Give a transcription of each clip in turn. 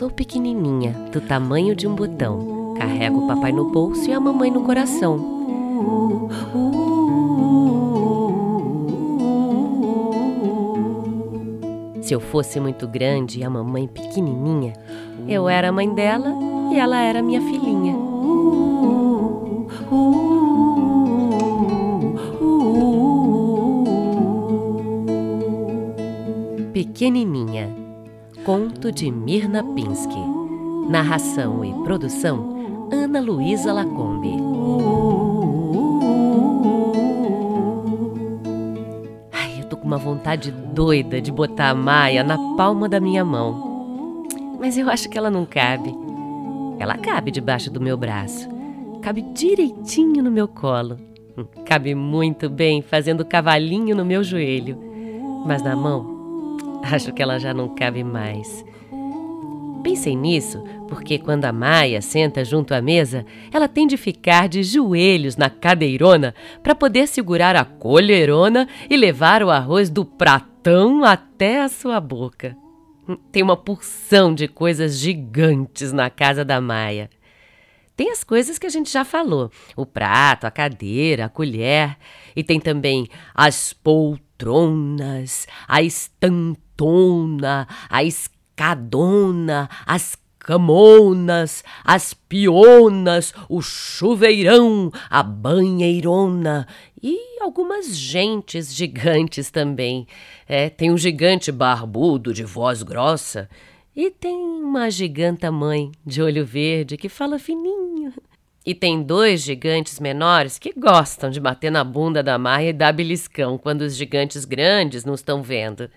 Sou pequenininha, do tamanho de um botão. Carrego o papai no bolso e a mamãe no coração. Se eu fosse muito grande e a mamãe pequenininha, eu era a mãe dela e ela era minha filhinha. Pequenininha. Conto de Mirna Pinsky. Narração e produção Ana Luísa Lacombe. Ai, eu tô com uma vontade doida de botar a Maia na palma da minha mão. Mas eu acho que ela não cabe. Ela cabe debaixo do meu braço. Cabe direitinho no meu colo. Cabe muito bem fazendo cavalinho no meu joelho. Mas na mão Acho que ela já não cabe mais. Pensei nisso porque quando a Maia senta junto à mesa, ela tem de ficar de joelhos na cadeirona para poder segurar a colherona e levar o arroz do pratão até a sua boca. Tem uma porção de coisas gigantes na casa da Maia. Tem as coisas que a gente já falou: o prato, a cadeira, a colher. E tem também as poltronas, a estampa a escadona, as camonas, as pionas, o chuveirão, a banheirona e algumas gentes gigantes também. É, tem um gigante barbudo de voz grossa e tem uma giganta mãe de olho verde que fala fininho. E tem dois gigantes menores que gostam de bater na bunda da Maia e dar beliscão quando os gigantes grandes não estão vendo.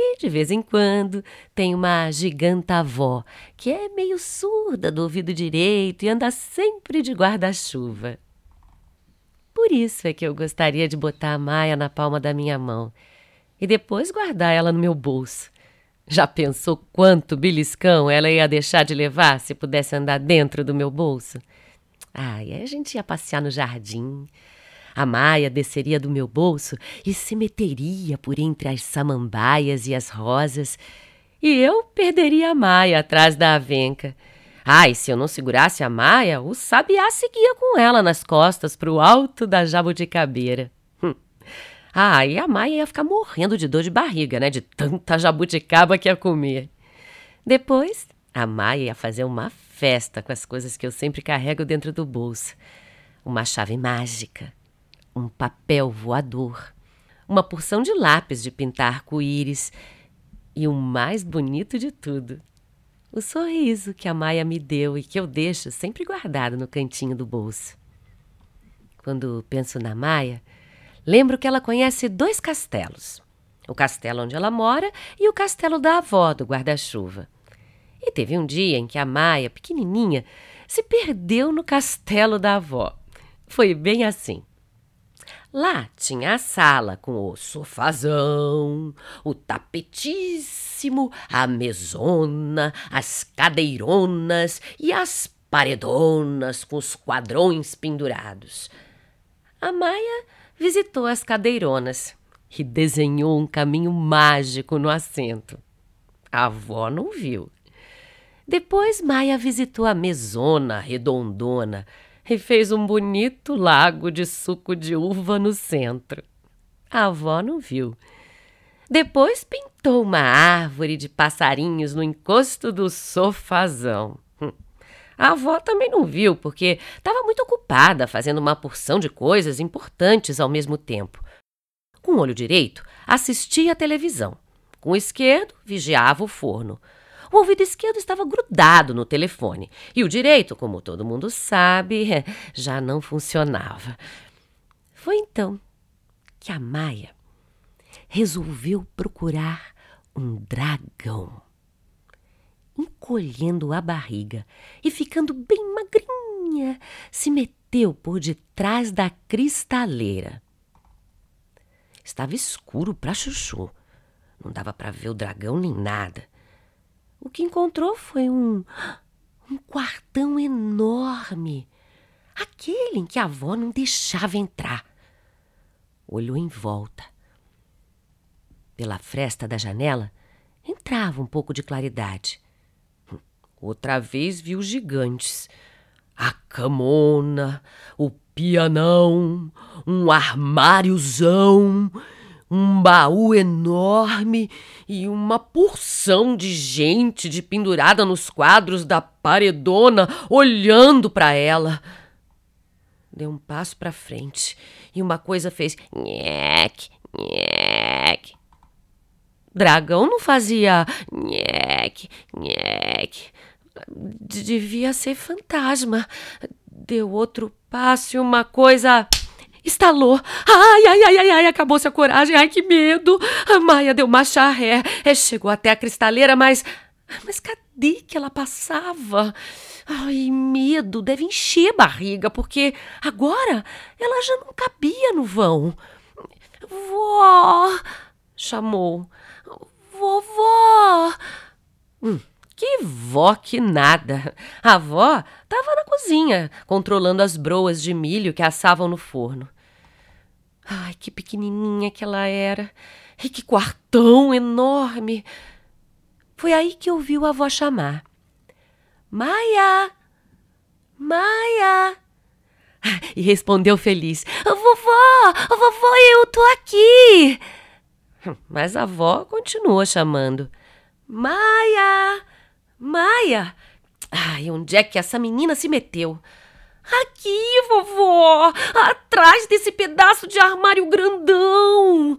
E de vez em quando tem uma giganta avó que é meio surda do ouvido direito e anda sempre de guarda-chuva. Por isso é que eu gostaria de botar a Maia na palma da minha mão e depois guardar ela no meu bolso. Já pensou quanto beliscão ela ia deixar de levar se pudesse andar dentro do meu bolso? Ai, aí a gente ia passear no jardim, a Maia desceria do meu bolso e se meteria por entre as samambaias e as rosas, e eu perderia a Maia atrás da avenca. Ai, se eu não segurasse a Maia, o sabiá seguia com ela nas costas para o alto da jabuticabeira. Hum. Ah, e a Maia ia ficar morrendo de dor de barriga, né? De tanta jabuticaba que ia comer. Depois, a Maia ia fazer uma festa com as coisas que eu sempre carrego dentro do bolso. Uma chave mágica, um papel voador, uma porção de lápis de pintar arco-íris e o mais bonito de tudo, o sorriso que a Maia me deu e que eu deixo sempre guardado no cantinho do bolso. Quando penso na Maia, lembro que ela conhece dois castelos: o castelo onde ela mora e o castelo da avó do guarda-chuva. E teve um dia em que a Maia, pequenininha, se perdeu no castelo da avó. Foi bem assim. Lá tinha a sala com o sofazão, o tapetíssimo, a mesona, as cadeironas e as paredonas com os quadrões pendurados. A Maia visitou as cadeironas e desenhou um caminho mágico no assento. A avó não viu. Depois Maia visitou a mesona redondona e fez um bonito lago de suco de uva no centro. A avó não viu. Depois pintou uma árvore de passarinhos no encosto do sofazão. Hum. A avó também não viu, porque estava muito ocupada fazendo uma porção de coisas importantes ao mesmo tempo. Com o olho direito, assistia à televisão. Com o esquerdo, vigiava o forno. O ouvido esquerdo estava grudado no telefone e o direito, como todo mundo sabe, já não funcionava. Foi então que a Maia resolveu procurar um dragão. Encolhendo a barriga e ficando bem magrinha, se meteu por detrás da cristaleira. Estava escuro para chuchu. Não dava para ver o dragão nem nada. O que encontrou foi um, um quartão enorme, aquele em que a avó não deixava entrar. Olhou em volta. Pela fresta da janela entrava um pouco de claridade, Outra vez viu gigantes. A camona, o pianão, um armáriozão, um baú enorme e uma porção de gente de pendurada nos quadros da paredona olhando para ela. Deu um passo para frente e uma coisa fez nhec, nhec. Dragão não fazia nhec, nhec. Devia ser fantasma. Deu outro passo e uma coisa estalou. Ai, ai, ai, ai, ai, acabou-se a coragem. Ai, que medo. A Maia deu uma charré. É, chegou até a cristaleira, mas. Mas cadê que ela passava? Ai, medo, deve encher barriga, porque agora ela já não cabia no vão. Vó! chamou. Vovó! Hum, que vó que nada! A avó estava na cozinha, controlando as broas de milho que assavam no forno. Ai, que pequenininha que ela era! E que quartão enorme! Foi aí que ouviu a avó chamar. Maia! Maia! E respondeu feliz: Vovó! Vovó, eu tô aqui! Mas a avó continuou chamando: Maia! Maia! Ai, onde é que essa menina se meteu? Aqui, vovó! Atrás desse pedaço de armário grandão!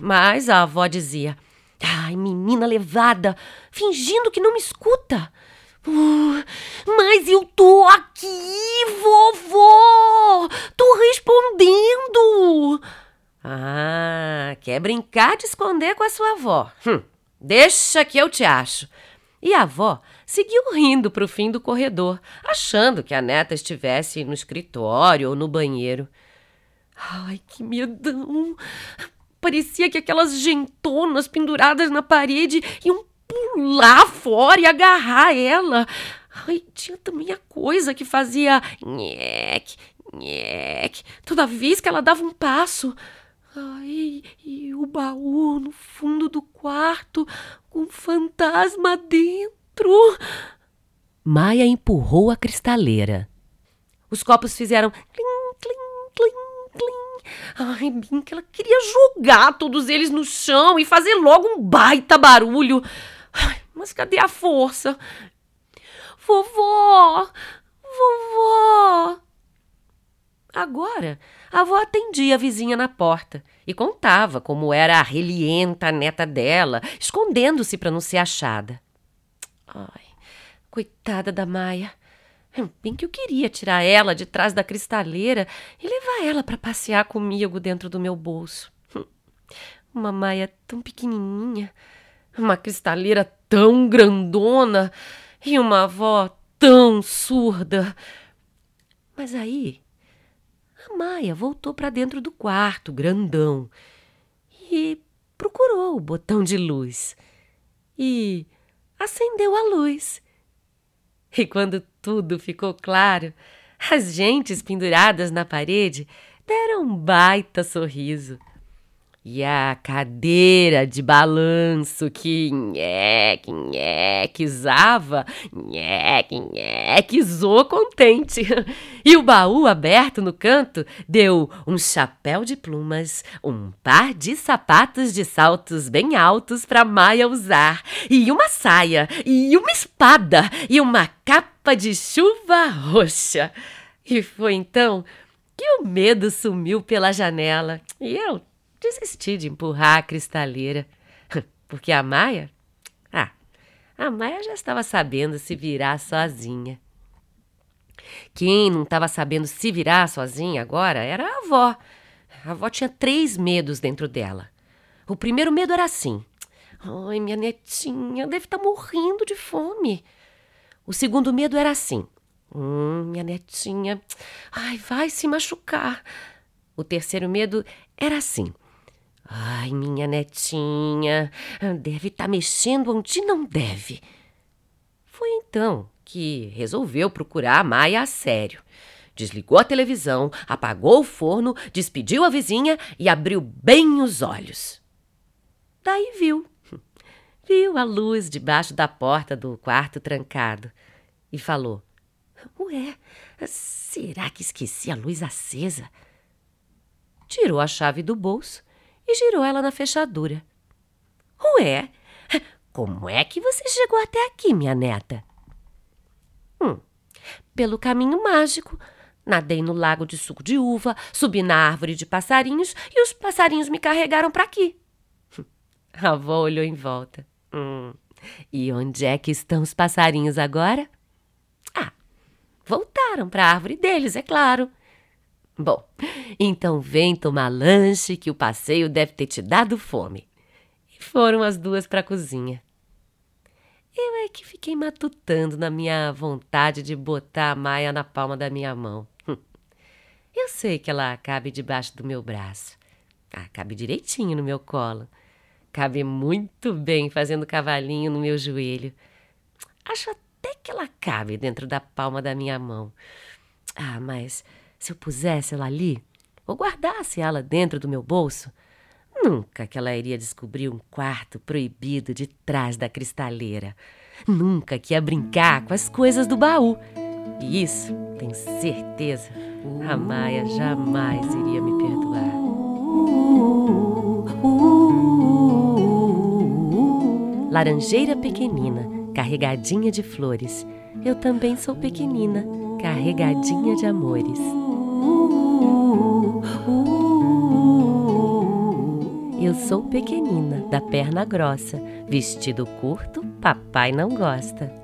Mas a avó dizia: Ai, menina levada, fingindo que não me escuta. Uh, mas eu tô aqui, vovó! Tô respondendo! Ah, quer brincar de esconder com a sua avó? Hum, deixa que eu te acho. E a avó seguiu rindo para o fim do corredor, achando que a neta estivesse no escritório ou no banheiro. Ai, que medão! Parecia que aquelas gentonas penduradas na parede iam pular fora e agarrar ela. Ai, tinha também a coisa que fazia nhec, nhec, toda vez que ela dava um passo. Ai, e o baú no fundo do quarto com um fantasma dentro. Maia empurrou a cristaleira. Os copos fizeram clim, clim, clim, clim. Ai, bem que ela queria jogar todos eles no chão e fazer logo um baita barulho. Ai, mas cadê a força? Vovó! Vovó! Agora, a avó atendia a vizinha na porta e contava como era a relienta neta dela, escondendo-se para não ser achada. Ai, coitada da Maia. Bem que eu queria tirar ela de trás da cristaleira e levar ela para passear comigo dentro do meu bolso. Uma Maia tão pequenininha, uma cristaleira tão grandona e uma avó tão surda. Mas aí a Maia voltou para dentro do quarto, grandão, e procurou o botão de luz. E acendeu a luz. E quando tudo ficou claro, as gentes penduradas na parede deram um baita sorriso. E a cadeira de balanço que nheque, nhequezava, nheque, nhequezou contente. E o baú aberto no canto deu um chapéu de plumas, um par de sapatos de saltos bem altos para Maia usar, e uma saia, e uma espada, e uma capa de chuva roxa. E foi então que o medo sumiu pela janela e eu desisti de empurrar a cristaleira. Porque a Maia. Ah, a Maia já estava sabendo se virar sozinha. Quem não estava sabendo se virar sozinha agora era a avó. A avó tinha três medos dentro dela. O primeiro medo era assim: Ai, minha netinha deve estar tá morrendo de fome. O segundo medo era assim: Hum, minha netinha, ai, vai se machucar. O terceiro medo era assim: Ai, minha netinha, deve estar tá mexendo onde não deve. Foi então que resolveu procurar a Maia a sério. Desligou a televisão, apagou o forno, despediu a vizinha e abriu bem os olhos. Daí viu. viu a luz debaixo da porta do quarto trancado e falou: Ué, será que esqueci a luz acesa? Tirou a chave do bolso e girou ela na fechadura. Ué, como é que você chegou até aqui, minha neta? Hum, pelo caminho mágico. Nadei no lago de suco de uva, subi na árvore de passarinhos e os passarinhos me carregaram para aqui. A avó olhou em volta. Hum, e onde é que estão os passarinhos agora? Ah, voltaram para a árvore deles, é claro. Bom, então vem tomar lanche que o passeio deve ter te dado fome. E foram as duas para a cozinha. Eu é que fiquei matutando na minha vontade de botar a Maia na palma da minha mão. Eu sei que ela cabe debaixo do meu braço. Ah, cabe direitinho no meu colo. Cabe muito bem fazendo cavalinho no meu joelho. Acho até que ela cabe dentro da palma da minha mão. Ah, mas se eu pusesse ela ali, ou guardasse ela dentro do meu bolso, nunca que ela iria descobrir um quarto proibido de trás da cristaleira. Nunca que ia brincar com as coisas do baú. E isso, tenho certeza, a Maia jamais iria me perdoar. Laranjeira pequenina, carregadinha de flores. Eu também sou pequenina, carregadinha de amores. Sou pequenina, da perna grossa, vestido curto, papai não gosta.